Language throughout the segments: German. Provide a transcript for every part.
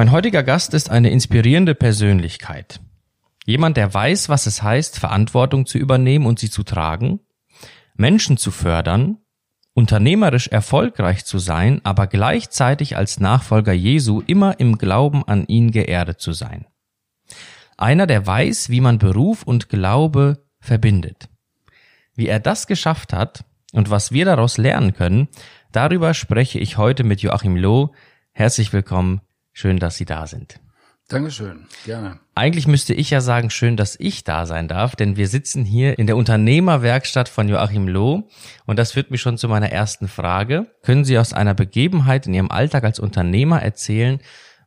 Mein heutiger Gast ist eine inspirierende Persönlichkeit. Jemand, der weiß, was es heißt, Verantwortung zu übernehmen und sie zu tragen, Menschen zu fördern, unternehmerisch erfolgreich zu sein, aber gleichzeitig als Nachfolger Jesu immer im Glauben an ihn geerdet zu sein. Einer, der weiß, wie man Beruf und Glaube verbindet. Wie er das geschafft hat und was wir daraus lernen können, darüber spreche ich heute mit Joachim Loh. Herzlich willkommen, schön, dass Sie da sind. Dankeschön, gerne. Eigentlich müsste ich ja sagen, schön, dass ich da sein darf, denn wir sitzen hier in der Unternehmerwerkstatt von Joachim Loh und das führt mich schon zu meiner ersten Frage. Können Sie aus einer Begebenheit in Ihrem Alltag als Unternehmer erzählen,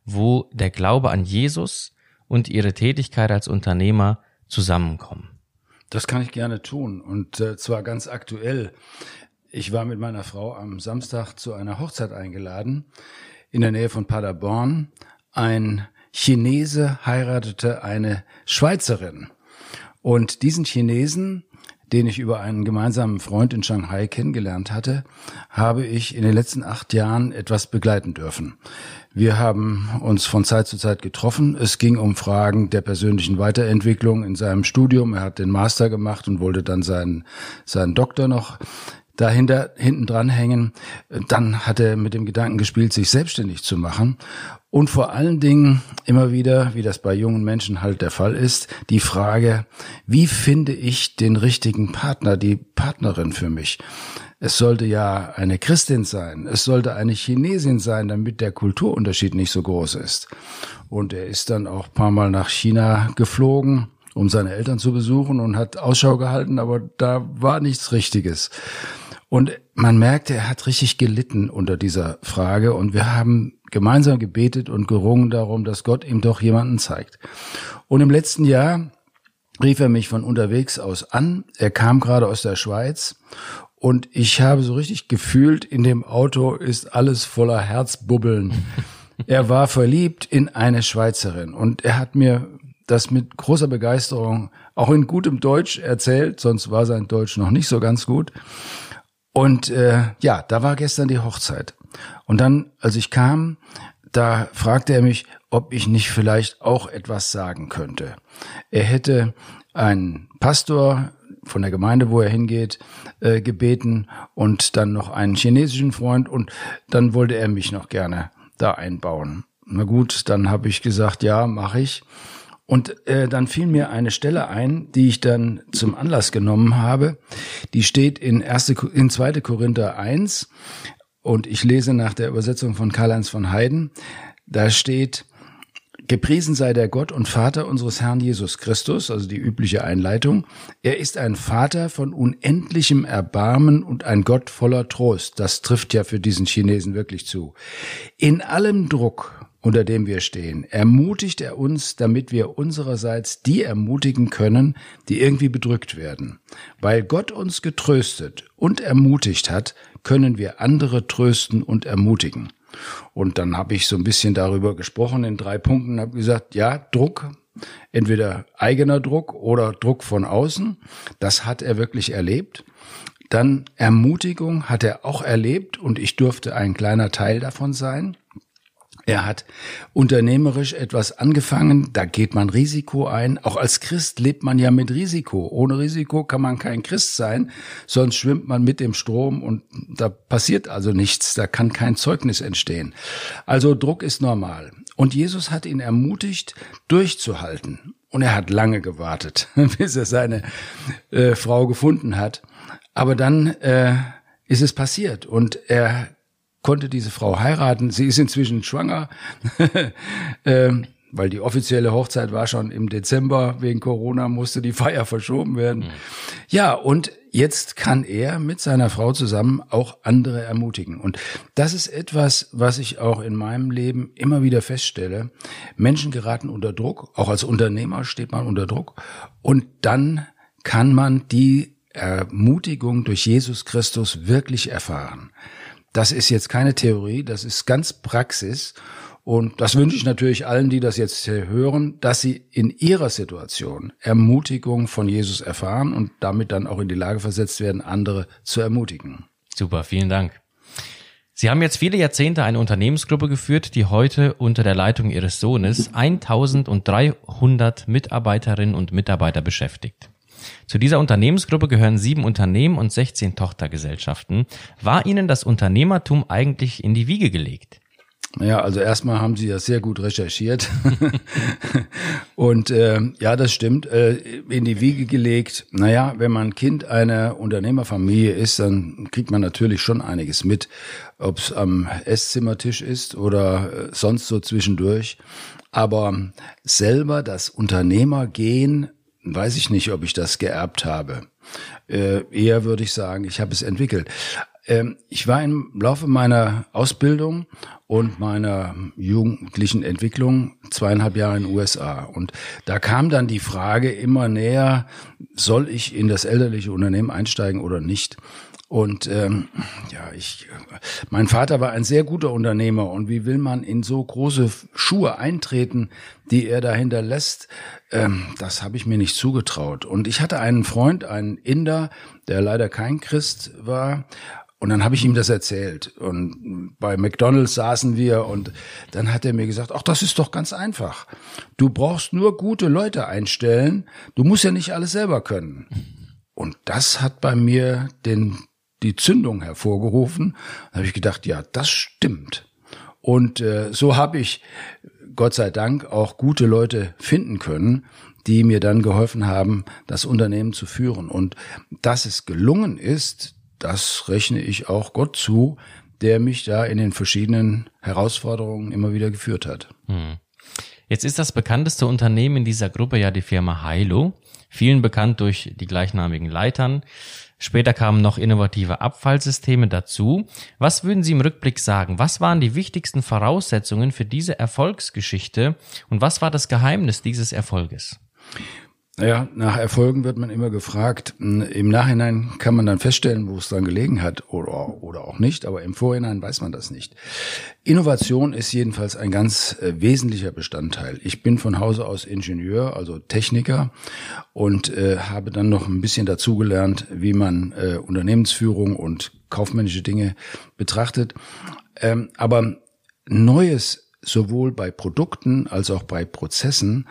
wo der Glaube an Jesus und Ihre Tätigkeit als Unternehmer zusammenkommen? Das kann ich gerne tun und äh, zwar ganz aktuell. Ich war mit meiner Frau am Samstag zu einer Hochzeit eingeladen in der Nähe von Paderborn. Ein Chinese heiratete eine Schweizerin. Und diesen Chinesen, den ich über einen gemeinsamen Freund in Shanghai kennengelernt hatte, habe ich in den letzten acht Jahren etwas begleiten dürfen. Wir haben uns von Zeit zu Zeit getroffen. Es ging um Fragen der persönlichen Weiterentwicklung in seinem Studium. Er hat den Master gemacht und wollte dann seinen, seinen Doktor noch dahinter hinten dran hängen. Dann hat er mit dem Gedanken gespielt, sich selbstständig zu machen. Und vor allen Dingen immer wieder, wie das bei jungen Menschen halt der Fall ist, die Frage, wie finde ich den richtigen Partner, die Partnerin für mich? Es sollte ja eine Christin sein, es sollte eine Chinesin sein, damit der Kulturunterschied nicht so groß ist. Und er ist dann auch paar Mal nach China geflogen, um seine Eltern zu besuchen und hat Ausschau gehalten, aber da war nichts Richtiges. Und man merkte, er hat richtig gelitten unter dieser Frage und wir haben gemeinsam gebetet und gerungen darum, dass Gott ihm doch jemanden zeigt. Und im letzten Jahr rief er mich von unterwegs aus an. Er kam gerade aus der Schweiz und ich habe so richtig gefühlt, in dem Auto ist alles voller Herzbubbeln. er war verliebt in eine Schweizerin und er hat mir das mit großer Begeisterung auch in gutem Deutsch erzählt, sonst war sein Deutsch noch nicht so ganz gut. Und äh, ja, da war gestern die Hochzeit. Und dann, als ich kam, da fragte er mich, ob ich nicht vielleicht auch etwas sagen könnte. Er hätte einen Pastor von der Gemeinde, wo er hingeht, äh, gebeten und dann noch einen chinesischen Freund und dann wollte er mich noch gerne da einbauen. Na gut, dann habe ich gesagt, ja, mache ich. Und äh, dann fiel mir eine Stelle ein, die ich dann zum Anlass genommen habe. Die steht in, erste, in 2. Korinther 1 und ich lese nach der Übersetzung von Karl-Heinz von Heiden. Da steht, Gepriesen sei der Gott und Vater unseres Herrn Jesus Christus, also die übliche Einleitung. Er ist ein Vater von unendlichem Erbarmen und ein Gott voller Trost. Das trifft ja für diesen Chinesen wirklich zu. In allem Druck unter dem wir stehen, ermutigt er uns, damit wir unsererseits die ermutigen können, die irgendwie bedrückt werden. Weil Gott uns getröstet und ermutigt hat, können wir andere trösten und ermutigen. Und dann habe ich so ein bisschen darüber gesprochen in drei Punkten, habe gesagt, ja, Druck, entweder eigener Druck oder Druck von außen, das hat er wirklich erlebt. Dann Ermutigung hat er auch erlebt und ich durfte ein kleiner Teil davon sein. Er hat unternehmerisch etwas angefangen, da geht man Risiko ein. Auch als Christ lebt man ja mit Risiko. Ohne Risiko kann man kein Christ sein, sonst schwimmt man mit dem Strom und da passiert also nichts, da kann kein Zeugnis entstehen. Also Druck ist normal. Und Jesus hat ihn ermutigt, durchzuhalten. Und er hat lange gewartet, bis er seine äh, Frau gefunden hat. Aber dann äh, ist es passiert und er konnte diese Frau heiraten. Sie ist inzwischen schwanger, ähm, weil die offizielle Hochzeit war schon im Dezember. Wegen Corona musste die Feier verschoben werden. Mhm. Ja, und jetzt kann er mit seiner Frau zusammen auch andere ermutigen. Und das ist etwas, was ich auch in meinem Leben immer wieder feststelle. Menschen geraten unter Druck. Auch als Unternehmer steht man unter Druck. Und dann kann man die Ermutigung durch Jesus Christus wirklich erfahren. Das ist jetzt keine Theorie, das ist ganz Praxis. Und das wünsche ich natürlich allen, die das jetzt hören, dass sie in ihrer Situation Ermutigung von Jesus erfahren und damit dann auch in die Lage versetzt werden, andere zu ermutigen. Super, vielen Dank. Sie haben jetzt viele Jahrzehnte eine Unternehmensgruppe geführt, die heute unter der Leitung Ihres Sohnes 1300 Mitarbeiterinnen und Mitarbeiter beschäftigt. Zu dieser Unternehmensgruppe gehören sieben Unternehmen und 16 Tochtergesellschaften. War Ihnen das Unternehmertum eigentlich in die Wiege gelegt? Ja, also erstmal haben Sie das sehr gut recherchiert. und äh, ja, das stimmt, äh, in die Wiege gelegt. Naja, wenn man Kind einer Unternehmerfamilie ist, dann kriegt man natürlich schon einiges mit, ob es am Esszimmertisch ist oder äh, sonst so zwischendurch. Aber selber das Unternehmergehen, weiß ich nicht, ob ich das geerbt habe. Äh, eher würde ich sagen, ich habe es entwickelt. Ähm, ich war im Laufe meiner Ausbildung und meiner jugendlichen Entwicklung zweieinhalb Jahre in den USA. Und da kam dann die Frage immer näher, soll ich in das elterliche Unternehmen einsteigen oder nicht? Und ähm, ja, ich, mein Vater war ein sehr guter Unternehmer und wie will man in so große Schuhe eintreten, die er dahinter lässt? Ähm, das habe ich mir nicht zugetraut. Und ich hatte einen Freund, einen Inder, der leider kein Christ war, und dann habe ich ihm das erzählt. Und bei McDonald's saßen wir und dann hat er mir gesagt, ach, das ist doch ganz einfach. Du brauchst nur gute Leute einstellen. Du musst ja nicht alles selber können. Und das hat bei mir den, die Zündung hervorgerufen. Da habe ich gedacht, ja, das stimmt. Und äh, so habe ich, Gott sei Dank, auch gute Leute finden können, die mir dann geholfen haben, das Unternehmen zu führen. Und dass es gelungen ist, das rechne ich auch Gott zu, der mich da in den verschiedenen Herausforderungen immer wieder geführt hat. Hm. Jetzt ist das bekannteste Unternehmen in dieser Gruppe ja die Firma Heilo, vielen bekannt durch die gleichnamigen Leitern. Später kamen noch innovative Abfallsysteme dazu. Was würden Sie im Rückblick sagen? Was waren die wichtigsten Voraussetzungen für diese Erfolgsgeschichte und was war das Geheimnis dieses Erfolges? Naja, nach Erfolgen wird man immer gefragt. Im Nachhinein kann man dann feststellen, wo es dann gelegen hat oder, oder auch nicht, aber im Vorhinein weiß man das nicht. Innovation ist jedenfalls ein ganz äh, wesentlicher Bestandteil. Ich bin von Hause aus Ingenieur, also Techniker und äh, habe dann noch ein bisschen dazugelernt, wie man äh, Unternehmensführung und kaufmännische Dinge betrachtet. Ähm, aber Neues sowohl bei Produkten als auch bei Prozessen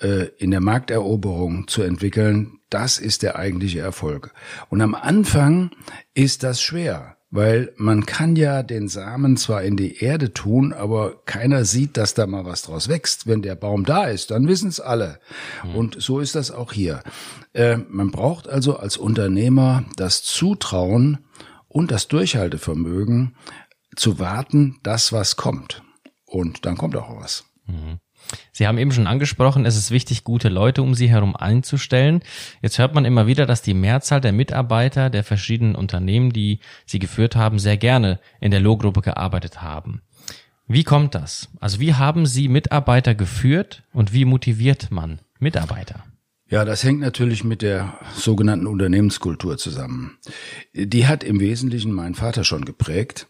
in der Markteroberung zu entwickeln, das ist der eigentliche Erfolg. Und am Anfang ist das schwer, weil man kann ja den Samen zwar in die Erde tun, aber keiner sieht, dass da mal was draus wächst. Wenn der Baum da ist, dann wissen es alle. Mhm. Und so ist das auch hier. Äh, man braucht also als Unternehmer das Zutrauen und das Durchhaltevermögen zu warten, dass was kommt. Und dann kommt auch was. Mhm. Sie haben eben schon angesprochen, es ist wichtig, gute Leute um Sie herum einzustellen. Jetzt hört man immer wieder, dass die Mehrzahl der Mitarbeiter der verschiedenen Unternehmen, die Sie geführt haben, sehr gerne in der Lohgruppe gearbeitet haben. Wie kommt das? Also wie haben Sie Mitarbeiter geführt und wie motiviert man Mitarbeiter? Ja, das hängt natürlich mit der sogenannten Unternehmenskultur zusammen. Die hat im Wesentlichen mein Vater schon geprägt.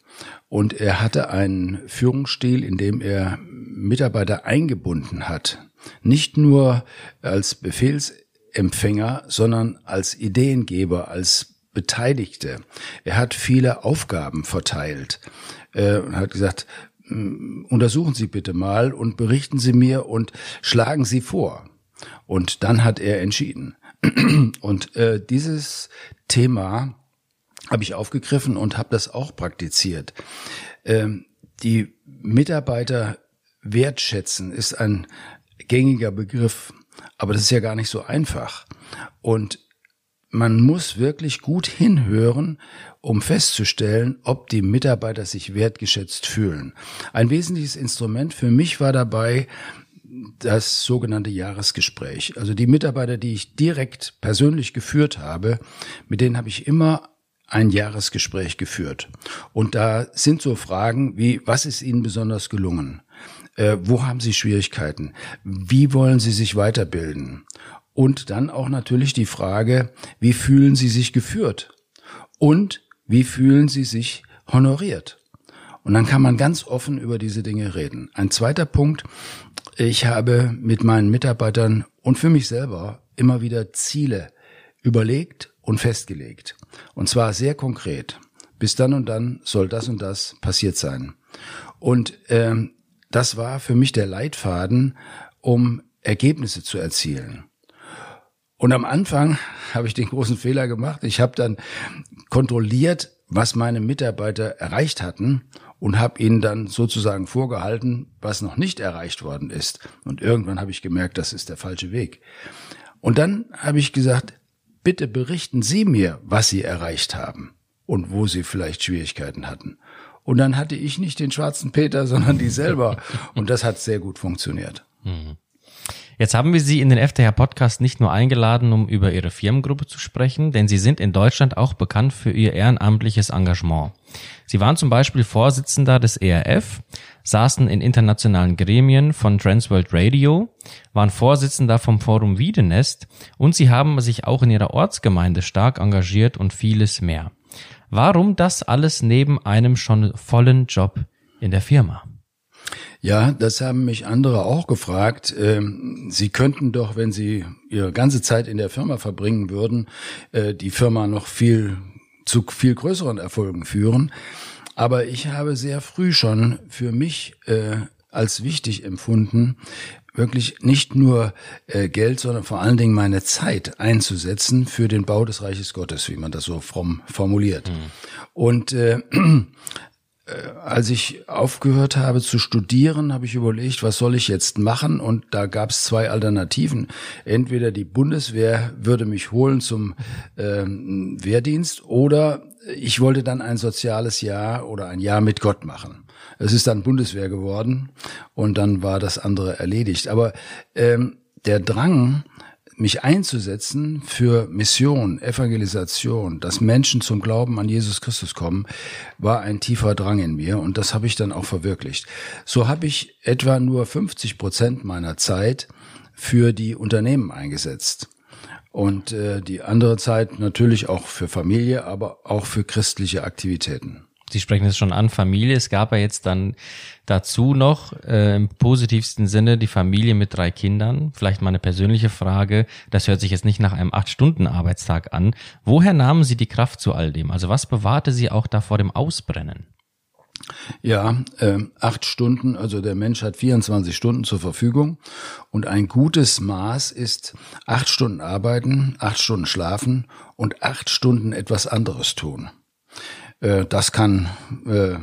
Und er hatte einen Führungsstil, in dem er Mitarbeiter eingebunden hat. Nicht nur als Befehlsempfänger, sondern als Ideengeber, als Beteiligte. Er hat viele Aufgaben verteilt äh, und hat gesagt, hm, untersuchen Sie bitte mal und berichten Sie mir und schlagen Sie vor. Und dann hat er entschieden. Und äh, dieses Thema habe ich aufgegriffen und habe das auch praktiziert. Ähm, die Mitarbeiter wertschätzen ist ein gängiger Begriff, aber das ist ja gar nicht so einfach. Und man muss wirklich gut hinhören, um festzustellen, ob die Mitarbeiter sich wertgeschätzt fühlen. Ein wesentliches Instrument für mich war dabei das sogenannte Jahresgespräch. Also die Mitarbeiter, die ich direkt persönlich geführt habe, mit denen habe ich immer ein Jahresgespräch geführt. Und da sind so Fragen wie, was ist Ihnen besonders gelungen? Äh, wo haben Sie Schwierigkeiten? Wie wollen Sie sich weiterbilden? Und dann auch natürlich die Frage, wie fühlen Sie sich geführt? Und wie fühlen Sie sich honoriert? Und dann kann man ganz offen über diese Dinge reden. Ein zweiter Punkt, ich habe mit meinen Mitarbeitern und für mich selber immer wieder Ziele überlegt und festgelegt. Und zwar sehr konkret. Bis dann und dann soll das und das passiert sein. Und ähm, das war für mich der Leitfaden, um Ergebnisse zu erzielen. Und am Anfang habe ich den großen Fehler gemacht. Ich habe dann kontrolliert, was meine Mitarbeiter erreicht hatten und habe ihnen dann sozusagen vorgehalten, was noch nicht erreicht worden ist. Und irgendwann habe ich gemerkt, das ist der falsche Weg. Und dann habe ich gesagt, bitte berichten Sie mir, was Sie erreicht haben und wo Sie vielleicht Schwierigkeiten hatten. Und dann hatte ich nicht den schwarzen Peter, sondern die selber. Und das hat sehr gut funktioniert. Mhm. Jetzt haben wir Sie in den FDH Podcast nicht nur eingeladen, um über Ihre Firmengruppe zu sprechen, denn Sie sind in Deutschland auch bekannt für Ihr ehrenamtliches Engagement. Sie waren zum Beispiel Vorsitzender des ERF, saßen in internationalen Gremien von Transworld Radio, waren Vorsitzender vom Forum Wiedenest und Sie haben sich auch in Ihrer Ortsgemeinde stark engagiert und vieles mehr. Warum das alles neben einem schon vollen Job in der Firma? Ja, das haben mich andere auch gefragt. Ähm, Sie könnten doch, wenn Sie Ihre ganze Zeit in der Firma verbringen würden, äh, die Firma noch viel zu viel größeren Erfolgen führen. Aber ich habe sehr früh schon für mich äh, als wichtig empfunden, wirklich nicht nur äh, Geld, sondern vor allen Dingen meine Zeit einzusetzen für den Bau des Reiches Gottes, wie man das so fromm formuliert. Mhm. Und äh, äh, als ich aufgehört habe zu studieren, habe ich überlegt, was soll ich jetzt machen? Und da gab es zwei Alternativen. Entweder die Bundeswehr würde mich holen zum ähm, Wehrdienst oder ich wollte dann ein soziales Jahr oder ein Jahr mit Gott machen. Es ist dann Bundeswehr geworden und dann war das andere erledigt. Aber ähm, der Drang, mich einzusetzen für Mission, Evangelisation, dass Menschen zum Glauben an Jesus Christus kommen, war ein tiefer Drang in mir und das habe ich dann auch verwirklicht. So habe ich etwa nur 50 Prozent meiner Zeit für die Unternehmen eingesetzt. Und äh, die andere Zeit natürlich auch für Familie, aber auch für christliche Aktivitäten. Sie sprechen es schon an, Familie. Es gab ja jetzt dann dazu noch äh, im positivsten Sinne die Familie mit drei Kindern. Vielleicht mal eine persönliche Frage. Das hört sich jetzt nicht nach einem acht Stunden Arbeitstag an. Woher nahmen Sie die Kraft zu all dem? Also was bewahrte Sie auch da vor dem Ausbrennen? Ja, äh, acht Stunden, also der Mensch hat 24 Stunden zur Verfügung und ein gutes Maß ist acht Stunden arbeiten, acht Stunden schlafen und acht Stunden etwas anderes tun. Äh, das kann äh,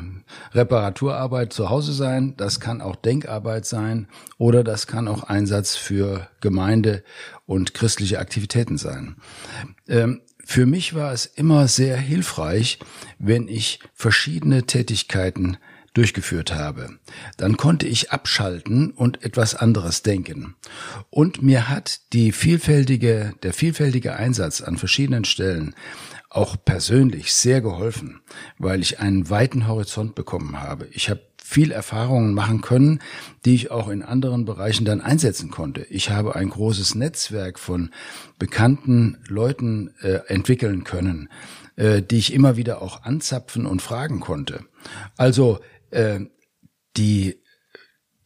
Reparaturarbeit zu Hause sein, das kann auch Denkarbeit sein oder das kann auch Einsatz für Gemeinde und christliche Aktivitäten sein. Ähm, für mich war es immer sehr hilfreich, wenn ich verschiedene Tätigkeiten durchgeführt habe. Dann konnte ich abschalten und etwas anderes denken. Und mir hat die vielfältige, der vielfältige Einsatz an verschiedenen Stellen auch persönlich sehr geholfen, weil ich einen weiten Horizont bekommen habe. Ich habe viel Erfahrungen machen können, die ich auch in anderen Bereichen dann einsetzen konnte. Ich habe ein großes Netzwerk von bekannten Leuten äh, entwickeln können, äh, die ich immer wieder auch anzapfen und fragen konnte. Also äh, die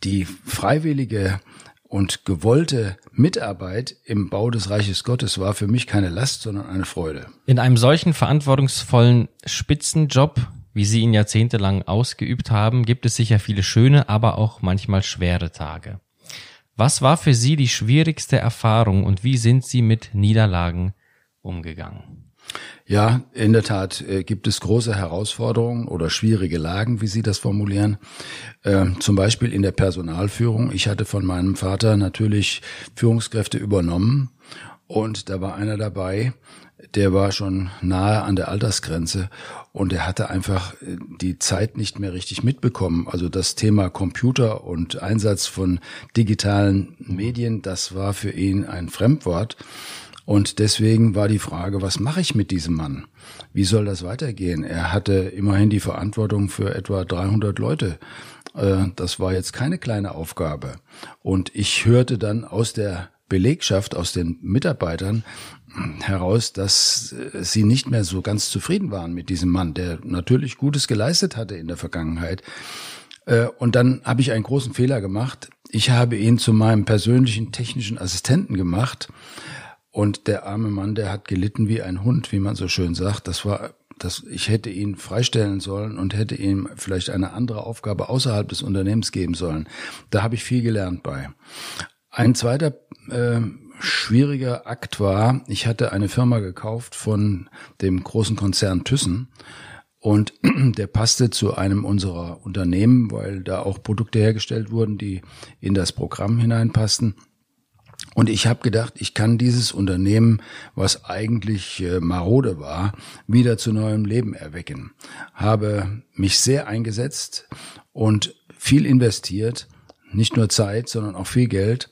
die freiwillige und gewollte Mitarbeit im Bau des Reiches Gottes war für mich keine Last, sondern eine Freude. In einem solchen verantwortungsvollen Spitzenjob, wie Sie ihn jahrzehntelang ausgeübt haben, gibt es sicher viele schöne, aber auch manchmal schwere Tage. Was war für Sie die schwierigste Erfahrung und wie sind Sie mit Niederlagen umgegangen? Ja, in der Tat äh, gibt es große Herausforderungen oder schwierige Lagen, wie Sie das formulieren. Äh, zum Beispiel in der Personalführung. Ich hatte von meinem Vater natürlich Führungskräfte übernommen und da war einer dabei, der war schon nahe an der Altersgrenze und er hatte einfach äh, die Zeit nicht mehr richtig mitbekommen. Also das Thema Computer und Einsatz von digitalen Medien, das war für ihn ein Fremdwort. Und deswegen war die Frage, was mache ich mit diesem Mann? Wie soll das weitergehen? Er hatte immerhin die Verantwortung für etwa 300 Leute. Äh, das war jetzt keine kleine Aufgabe. Und ich hörte dann aus der Belegschaft, aus den Mitarbeitern, heraus, dass äh, sie nicht mehr so ganz zufrieden waren mit diesem Mann, der natürlich Gutes geleistet hatte in der Vergangenheit. Äh, und dann habe ich einen großen Fehler gemacht. Ich habe ihn zu meinem persönlichen technischen Assistenten gemacht. Und der arme Mann, der hat gelitten wie ein Hund, wie man so schön sagt. Das war, das, ich hätte ihn freistellen sollen und hätte ihm vielleicht eine andere Aufgabe außerhalb des Unternehmens geben sollen. Da habe ich viel gelernt bei. Ein zweiter äh, schwieriger Akt war, ich hatte eine Firma gekauft von dem großen Konzern Thyssen und der passte zu einem unserer Unternehmen, weil da auch Produkte hergestellt wurden, die in das Programm hineinpassten. Und ich habe gedacht, ich kann dieses Unternehmen, was eigentlich äh, marode war, wieder zu neuem Leben erwecken. Habe mich sehr eingesetzt und viel investiert, nicht nur Zeit, sondern auch viel Geld.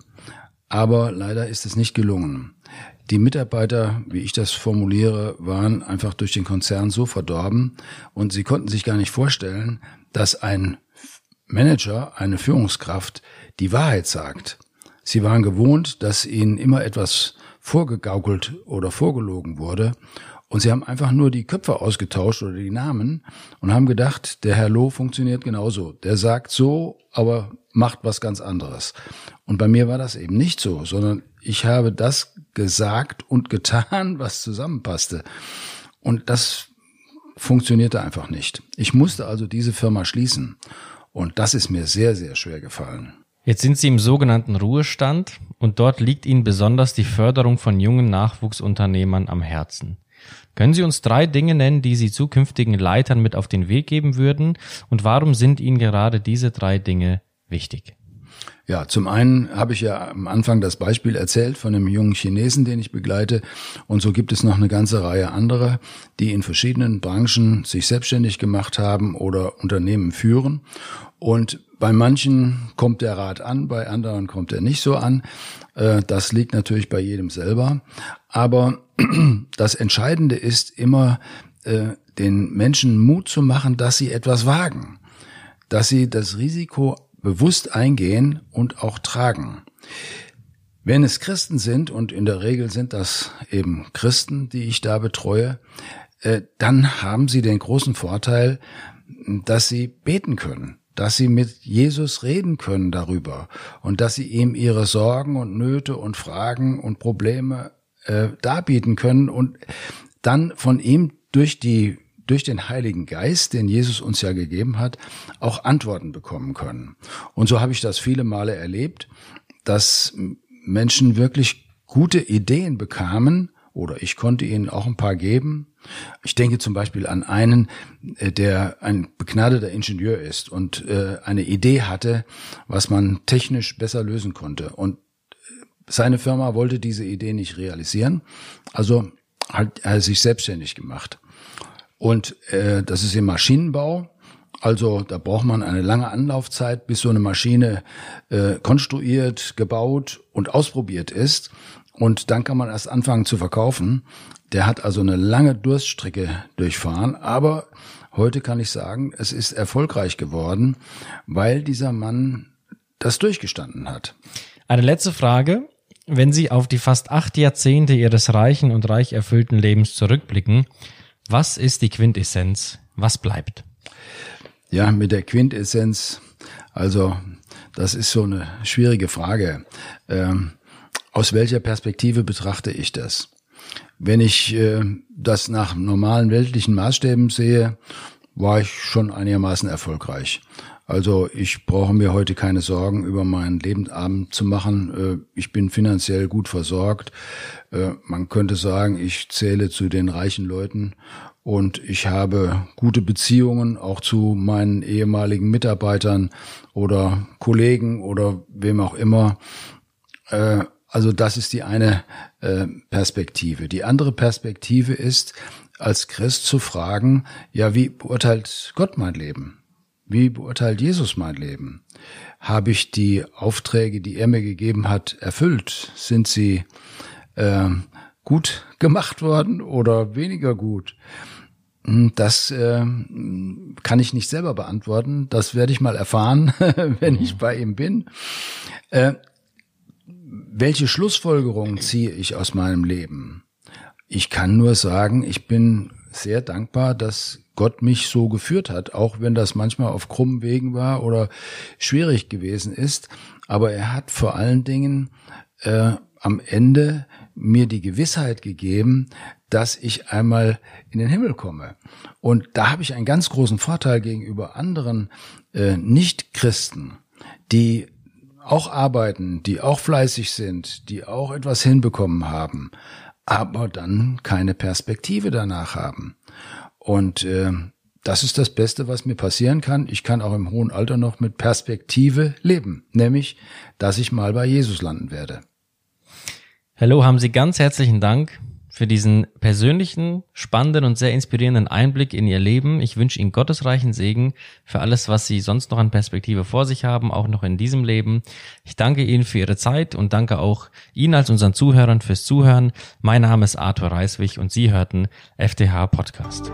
Aber leider ist es nicht gelungen. Die Mitarbeiter, wie ich das formuliere, waren einfach durch den Konzern so verdorben und sie konnten sich gar nicht vorstellen, dass ein Manager, eine Führungskraft die Wahrheit sagt. Sie waren gewohnt, dass ihnen immer etwas vorgegaukelt oder vorgelogen wurde und sie haben einfach nur die Köpfe ausgetauscht oder die Namen und haben gedacht, der Herr Loh funktioniert genauso. Der sagt so, aber macht was ganz anderes. Und bei mir war das eben nicht so, sondern ich habe das gesagt und getan, was zusammenpasste. Und das funktionierte einfach nicht. Ich musste also diese Firma schließen. Und das ist mir sehr, sehr schwer gefallen. Jetzt sind Sie im sogenannten Ruhestand und dort liegt Ihnen besonders die Förderung von jungen Nachwuchsunternehmern am Herzen. Können Sie uns drei Dinge nennen, die Sie zukünftigen Leitern mit auf den Weg geben würden und warum sind Ihnen gerade diese drei Dinge wichtig? Ja, zum einen habe ich ja am Anfang das Beispiel erzählt von einem jungen Chinesen, den ich begleite. Und so gibt es noch eine ganze Reihe anderer, die in verschiedenen Branchen sich selbstständig gemacht haben oder Unternehmen führen. Und bei manchen kommt der Rat an, bei anderen kommt er nicht so an. Äh, das liegt natürlich bei jedem selber. Aber das Entscheidende ist immer, äh, den Menschen Mut zu machen, dass sie etwas wagen, dass sie das Risiko bewusst eingehen und auch tragen. Wenn es Christen sind, und in der Regel sind das eben Christen, die ich da betreue, äh, dann haben sie den großen Vorteil, dass sie beten können, dass sie mit Jesus reden können darüber und dass sie ihm ihre Sorgen und Nöte und Fragen und Probleme äh, darbieten können und dann von ihm durch die durch den Heiligen Geist, den Jesus uns ja gegeben hat, auch Antworten bekommen können. Und so habe ich das viele Male erlebt, dass Menschen wirklich gute Ideen bekamen, oder ich konnte ihnen auch ein paar geben. Ich denke zum Beispiel an einen, äh, der ein begnadeter Ingenieur ist und äh, eine Idee hatte, was man technisch besser lösen konnte. Und äh, seine Firma wollte diese Idee nicht realisieren, also hat er sich selbstständig gemacht. Und äh, das ist im Maschinenbau. Also da braucht man eine lange Anlaufzeit, bis so eine Maschine äh, konstruiert, gebaut und ausprobiert ist. Und dann kann man erst anfangen zu verkaufen. Der hat also eine lange Durststrecke durchfahren. Aber heute kann ich sagen, es ist erfolgreich geworden, weil dieser Mann das durchgestanden hat. Eine letzte Frage. Wenn Sie auf die fast acht Jahrzehnte Ihres reichen und reich erfüllten Lebens zurückblicken, was ist die Quintessenz? Was bleibt? Ja, mit der Quintessenz, also das ist so eine schwierige Frage. Ähm, aus welcher Perspektive betrachte ich das? Wenn ich äh, das nach normalen weltlichen Maßstäben sehe, war ich schon einigermaßen erfolgreich. Also ich brauche mir heute keine Sorgen über meinen Lebensabend zu machen. Äh, ich bin finanziell gut versorgt. Äh, man könnte sagen, ich zähle zu den reichen Leuten und ich habe gute Beziehungen auch zu meinen ehemaligen Mitarbeitern oder Kollegen oder wem auch immer. Äh, also das ist die eine Perspektive. Die andere Perspektive ist, als Christ zu fragen, ja, wie beurteilt Gott mein Leben? Wie beurteilt Jesus mein Leben? Habe ich die Aufträge, die er mir gegeben hat, erfüllt? Sind sie äh, gut gemacht worden oder weniger gut? Hm, das äh, kann ich nicht selber beantworten. Das werde ich mal erfahren, wenn ich bei ihm bin. Äh, welche Schlussfolgerungen ziehe ich aus meinem Leben? ich kann nur sagen, ich bin sehr dankbar, dass Gott mich so geführt hat, auch wenn das manchmal auf krummen Wegen war oder schwierig gewesen ist. Aber er hat vor allen Dingen äh, am Ende mir die Gewissheit gegeben, dass ich einmal in den Himmel komme. Und da habe ich einen ganz großen Vorteil gegenüber anderen äh, Nicht-Christen, die auch arbeiten, die auch fleißig sind, die auch etwas hinbekommen haben, aber dann keine Perspektive danach haben. Und äh, das ist das Beste, was mir passieren kann. Ich kann auch im hohen Alter noch mit Perspektive leben, nämlich, dass ich mal bei Jesus landen werde. Hallo, haben Sie ganz herzlichen Dank für diesen persönlichen, spannenden und sehr inspirierenden Einblick in Ihr Leben. Ich wünsche Ihnen gottesreichen Segen für alles, was Sie sonst noch an Perspektive vor sich haben, auch noch in diesem Leben. Ich danke Ihnen für Ihre Zeit und danke auch Ihnen als unseren Zuhörern fürs Zuhören. Mein Name ist Arthur Reiswig und Sie hörten FTH Podcast.